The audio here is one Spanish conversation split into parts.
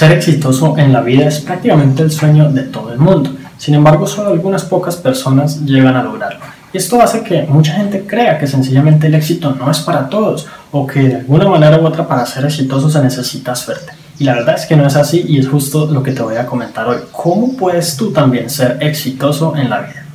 Ser exitoso en la vida es prácticamente el sueño de todo el mundo. Sin embargo, solo algunas pocas personas llegan a lograrlo. Y esto hace que mucha gente crea que sencillamente el éxito no es para todos o que de alguna manera u otra para ser exitoso se necesita suerte. Y la verdad es que no es así y es justo lo que te voy a comentar hoy. ¿Cómo puedes tú también ser exitoso en la vida?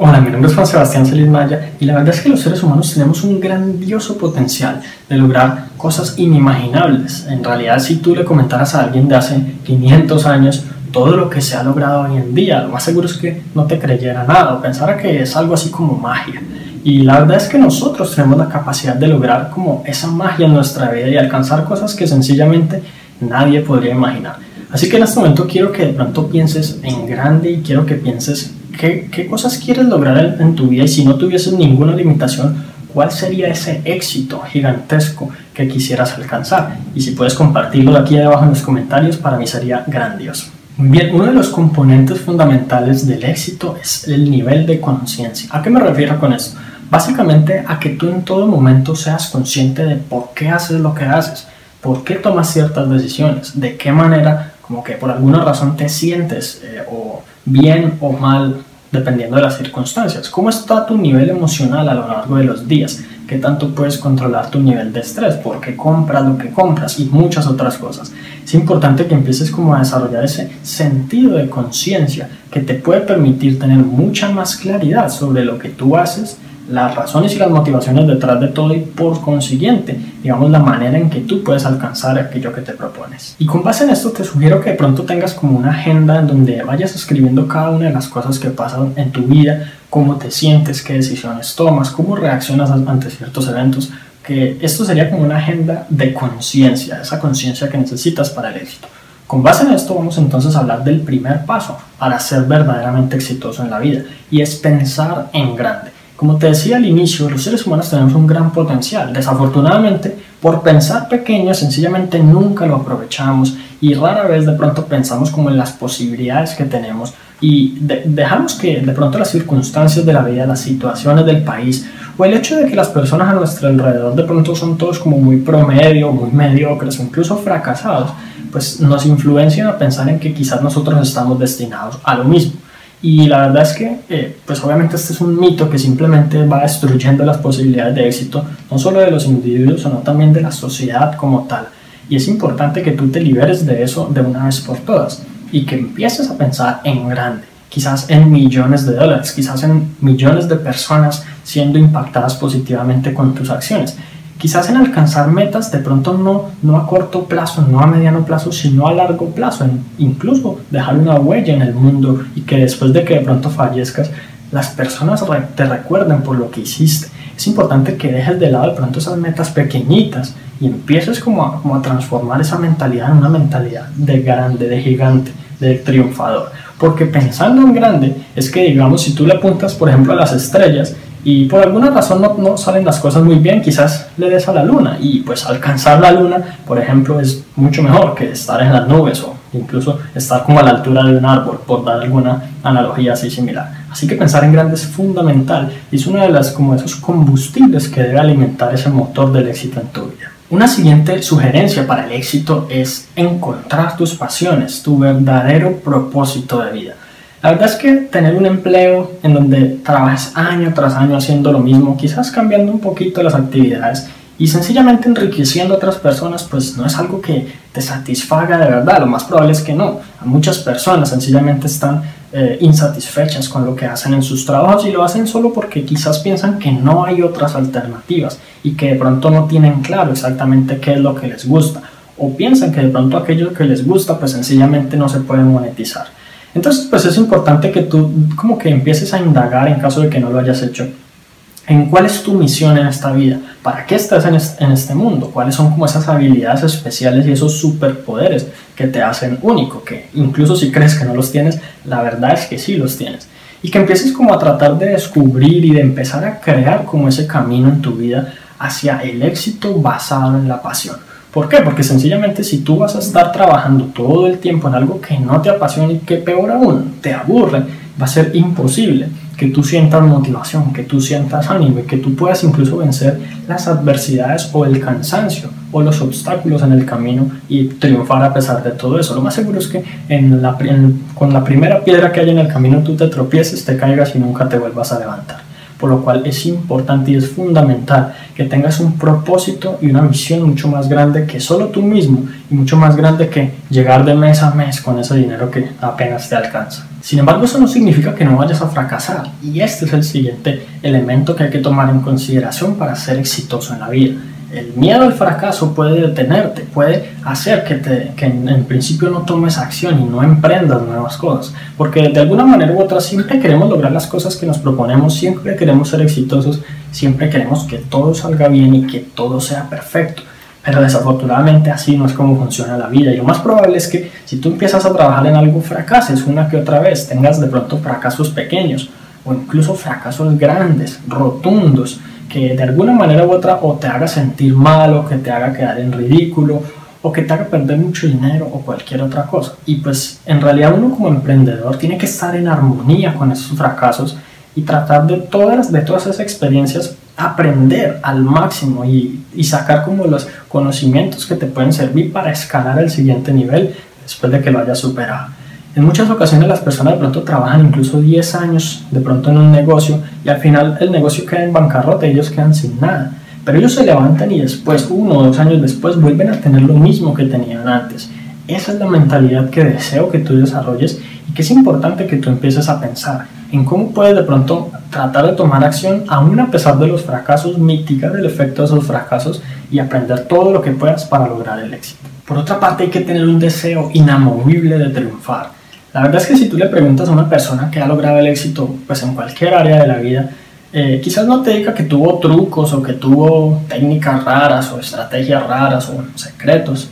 Hola, mi nombre es Juan Sebastián Celis Maya y la verdad es que los seres humanos tenemos un grandioso potencial de lograr cosas inimaginables. En realidad, si tú le comentaras a alguien de hace 500 años todo lo que se ha logrado hoy en día, lo más seguro es que no te creyera nada o pensara que es algo así como magia. Y la verdad es que nosotros tenemos la capacidad de lograr como esa magia en nuestra vida y alcanzar cosas que sencillamente nadie podría imaginar. Así que en este momento quiero que de pronto pienses en grande y quiero que pienses ¿Qué, cosas quieres lograr en, tu vida y si no tuvieses ninguna limitación, cuál sería ese éxito gigantesco que quisieras alcanzar? Y si puedes compartirlo aquí abajo en los comentarios, para mí sería grandioso. Bien, uno de los componentes fundamentales del éxito es el nivel de conciencia. ¿A qué me refiero con esto? Básicamente a que tú en todo momento seas consciente de por qué haces lo que haces, por qué tomas ciertas decisiones, de qué manera, como que por alguna razón te sientes eh, o bien o mal dependiendo de las circunstancias. ¿Cómo está tu nivel emocional a lo largo de los días? ¿Qué tanto puedes controlar tu nivel de estrés? ¿Por qué compras lo que compras? Y muchas otras cosas. Es importante que empieces como a desarrollar ese sentido de conciencia que te puede permitir tener mucha más claridad sobre lo que tú haces las razones y las motivaciones detrás de todo y por consiguiente, digamos, la manera en que tú puedes alcanzar aquello que te propones. Y con base en esto te sugiero que de pronto tengas como una agenda en donde vayas escribiendo cada una de las cosas que pasan en tu vida, cómo te sientes, qué decisiones tomas, cómo reaccionas ante ciertos eventos, que esto sería como una agenda de conciencia, esa conciencia que necesitas para el éxito. Con base en esto vamos entonces a hablar del primer paso para ser verdaderamente exitoso en la vida y es pensar en grande. Como te decía al inicio, los seres humanos tenemos un gran potencial. Desafortunadamente, por pensar pequeño, sencillamente nunca lo aprovechamos y rara vez de pronto pensamos como en las posibilidades que tenemos y dejamos que de pronto las circunstancias de la vida, las situaciones del país o el hecho de que las personas a nuestro alrededor de pronto son todos como muy promedio, muy mediocres, incluso fracasados, pues nos influencian a pensar en que quizás nosotros estamos destinados a lo mismo. Y la verdad es que, eh, pues obviamente este es un mito que simplemente va destruyendo las posibilidades de éxito, no solo de los individuos, sino también de la sociedad como tal. Y es importante que tú te liberes de eso de una vez por todas y que empieces a pensar en grande, quizás en millones de dólares, quizás en millones de personas siendo impactadas positivamente con tus acciones quizás en alcanzar metas de pronto no, no a corto plazo, no a mediano plazo, sino a largo plazo, incluso dejar una huella en el mundo y que después de que de pronto fallezcas, las personas te recuerden por lo que hiciste. Es importante que dejes de lado de pronto esas metas pequeñitas y empieces como a, como a transformar esa mentalidad en una mentalidad de grande, de gigante, de triunfador. Porque pensando en grande es que, digamos, si tú le apuntas, por ejemplo, a las estrellas, y por alguna razón no, no, salen las cosas muy bien, quizás le des a la luna y pues alcanzar la luna, por ejemplo, es mucho mejor que estar en las nubes o incluso estar como a la altura de un árbol, por dar alguna analogía así similar. Así que pensar en grande es fundamental y es uno de las como esos combustibles que debe alimentar ese motor del éxito en tu vida. Una siguiente sugerencia para el éxito es encontrar tus pasiones, tu verdadero propósito de vida. La verdad es que tener un empleo en donde trabajas año tras año haciendo lo mismo, quizás cambiando un poquito las actividades y sencillamente enriqueciendo a otras personas, pues no es algo que te satisfaga de verdad. Lo más probable es que no. A muchas personas sencillamente están eh, insatisfechas con lo que hacen en sus trabajos y lo hacen solo porque quizás piensan que no hay otras alternativas y que de pronto no tienen claro exactamente qué es lo que les gusta o piensan que de pronto aquello que les gusta pues sencillamente no se puede monetizar. Entonces, pues es importante que tú como que empieces a indagar en caso de que no lo hayas hecho en cuál es tu misión en esta vida, para qué estás en este mundo, cuáles son como esas habilidades especiales y esos superpoderes que te hacen único, que incluso si crees que no los tienes, la verdad es que sí los tienes. Y que empieces como a tratar de descubrir y de empezar a crear como ese camino en tu vida hacia el éxito basado en la pasión. ¿Por qué? Porque sencillamente si tú vas a estar trabajando todo el tiempo en algo que no te apasiona y que peor aún te aburre, va a ser imposible que tú sientas motivación, que tú sientas ánimo y que tú puedas incluso vencer las adversidades o el cansancio o los obstáculos en el camino y triunfar a pesar de todo eso. Lo más seguro es que con la primera piedra que hay en el camino tú te tropieces, te caigas y nunca te vuelvas a levantar por lo cual es importante y es fundamental que tengas un propósito y una visión mucho más grande que solo tú mismo y mucho más grande que llegar de mes a mes con ese dinero que apenas te alcanza. Sin embargo, eso no significa que no vayas a fracasar y este es el siguiente elemento que hay que tomar en consideración para ser exitoso en la vida el miedo al fracaso puede detenerte, puede hacer que, te, que en, principio no tomes acción y no emprendas nuevas cosas, porque de alguna manera u otra siempre queremos lograr las cosas que nos proponemos, siempre queremos ser exitosos, siempre queremos que todo salga bien y que todo sea perfecto. Pero desafortunadamente así no es como funciona la vida. Y lo más probable es que si tú empiezas a trabajar en algo, fracases una que otra vez, tengas de pronto fracasos pequeños o incluso fracasos grandes, rotundos, que de alguna manera u otra o te haga sentir mal o que te haga quedar en ridículo o que te haga perder mucho dinero o cualquier otra cosa. Y pues en realidad uno como emprendedor tiene que estar en armonía con esos fracasos y tratar de todas, de todas esas experiencias aprender al máximo y, y sacar como los conocimientos que te pueden servir para escalar el siguiente nivel después de que lo hayas superado. En muchas ocasiones las personas de pronto trabajan incluso 10 años de pronto en un negocio y al final el negocio queda en bancarrota y ellos quedan sin nada. Pero ellos se levantan y después, uno o dos años después, vuelven a tener lo mismo que tenían antes. Esa es la mentalidad que deseo que tú desarrolles y que es importante que tú empieces a pensar en cómo puedes de pronto tratar de tomar acción aún a pesar de los fracasos, mitigar el efecto de esos fracasos y aprender todo lo que puedas para lograr el éxito. Por otra parte hay que tener un deseo inamovible de triunfar. La verdad es que si tú le preguntas a una persona que ha logrado el éxito pues en cualquier área de la vida, eh, quizás no te diga que tuvo trucos o que tuvo técnicas raras o estrategias raras o secretos.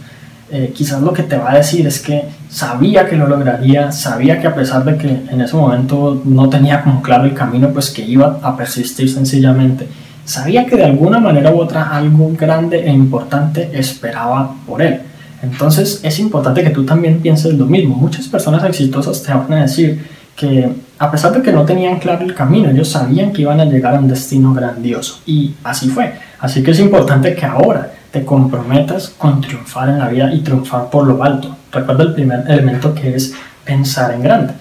Eh, quizás lo que te va a decir es que sabía que lo lograría, sabía que a pesar de que en ese momento no tenía como claro el camino, pues que iba a persistir sencillamente. Sabía que de alguna manera u otra algo grande e importante esperaba por él. Entonces es importante que tú también pienses lo mismo. Muchas personas exitosas te van a decir que a pesar de que no tenían claro el camino, ellos sabían que iban a llegar a un destino grandioso. Y así fue. Así que es importante que ahora te comprometas con triunfar en la vida y triunfar por lo alto. Recuerda el primer elemento que es pensar en grande.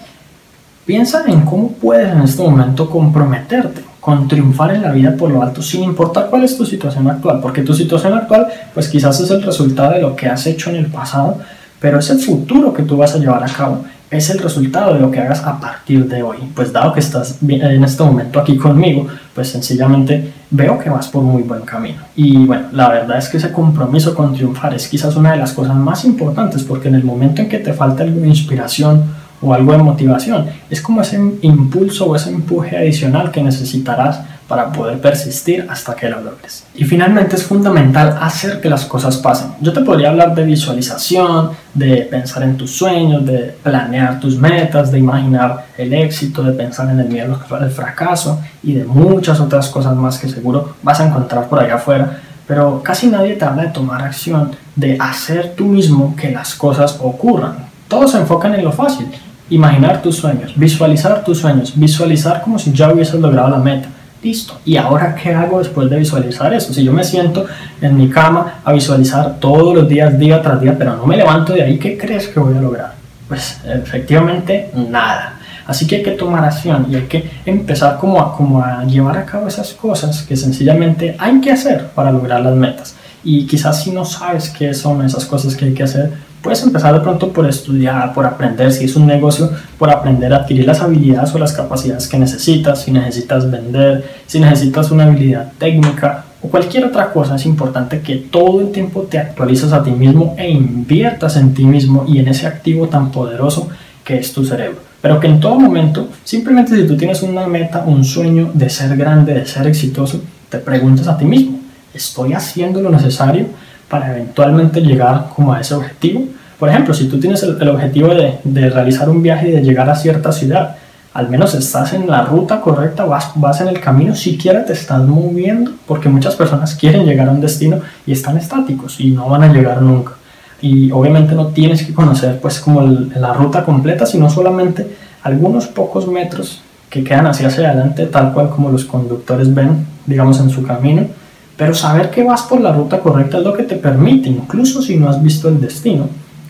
Piensa en cómo puedes en este momento comprometerte con triunfar en la vida por lo alto, sin importar cuál es tu situación actual, porque tu situación actual, pues quizás es el resultado de lo que has hecho en el pasado, pero es el futuro que tú vas a llevar a cabo, es el resultado de lo que hagas a partir de hoy. Pues dado que estás en este momento aquí conmigo, pues sencillamente veo que vas por muy buen camino. Y bueno, la verdad es que ese compromiso con triunfar es quizás una de las cosas más importantes, porque en el momento en que te falta algo de inspiración, o algo de motivación. Es como ese impulso o ese empuje adicional que necesitarás para poder persistir hasta que lo logres. Y finalmente es fundamental hacer que las cosas pasen. Yo te podría hablar de visualización, de pensar en tus sueños, de planear tus metas, de imaginar el éxito, de pensar en el miedo al fracaso y de muchas otras cosas más que seguro vas a encontrar por allá afuera. Pero casi nadie te habla de tomar acción, de hacer tú mismo que las cosas ocurran. Todos se enfocan en lo fácil, Imaginar tus sueños, visualizar tus sueños, visualizar como si ya hubieses logrado la meta. Listo. ¿Y ahora qué hago después de visualizar eso? Si yo me siento en mi cama a visualizar todos los días, día tras día, pero no me levanto de ahí, ¿qué crees que voy a lograr? Pues efectivamente nada. Así que hay que tomar acción y hay que empezar como a, como a llevar a cabo esas cosas que sencillamente hay que hacer para lograr las metas. Y quizás si no sabes qué son esas cosas que hay que hacer, Puedes empezar de pronto por estudiar, por aprender, si es un negocio, por aprender a adquirir las habilidades o las capacidades que necesitas, si necesitas vender, si necesitas una habilidad técnica o cualquier otra cosa, es importante que todo el tiempo te actualices a ti mismo e inviertas en ti mismo y en ese activo tan poderoso que es tu cerebro. Pero que en todo momento, simplemente si tú tienes una meta, un sueño de ser grande, de ser exitoso, te preguntas a ti mismo, ¿estoy haciendo lo necesario para eventualmente llegar como a ese objetivo? Por ejemplo, si tú tienes el, objetivo de, de, realizar un viaje y de llegar a cierta ciudad, al menos estás en la ruta correcta, vas, vas en el camino, siquiera te estás moviendo, porque muchas personas quieren llegar a un destino y están estáticos y no van a llegar nunca. Y obviamente no tienes que conocer pues como la ruta completa, sino solamente algunos pocos metros que quedan hacia adelante, tal cual como los conductores ven, digamos, en su camino, pero saber que vas por la ruta correcta es lo que te permite, incluso si no has visto el destino,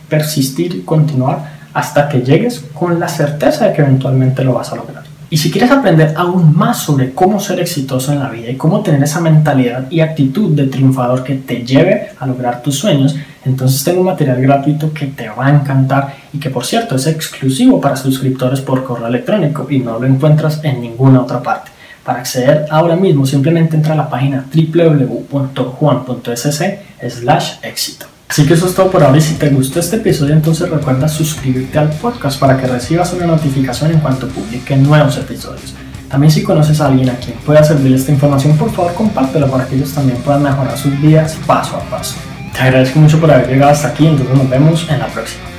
persistir y continuar hasta que llegues con la certeza de que eventualmente lo vas a lograr. Y si quieres aprender aún más sobre cómo ser exitoso en la vida y cómo tener esa mentalidad y actitud de triunfador que te lleve a lograr tus sueños, entonces tengo un material gratuito que te va a encantar y que por cierto es exclusivo para suscriptores por correo electrónico y no lo encuentras en ninguna otra parte. Para acceder ahora mismo simplemente entra a la página www.juan.sc slash éxito. Así que eso es todo por ahora y si te gustó este episodio entonces recuerda suscribirte al podcast para que recibas una notificación en cuanto publique nuevos episodios. También si conoces a alguien a quien pueda servir esta información, por favor compártelo para que ellos también puedan mejorar sus vidas paso a paso. Te agradezco mucho por haber llegado hasta aquí, entonces nos vemos en la próxima.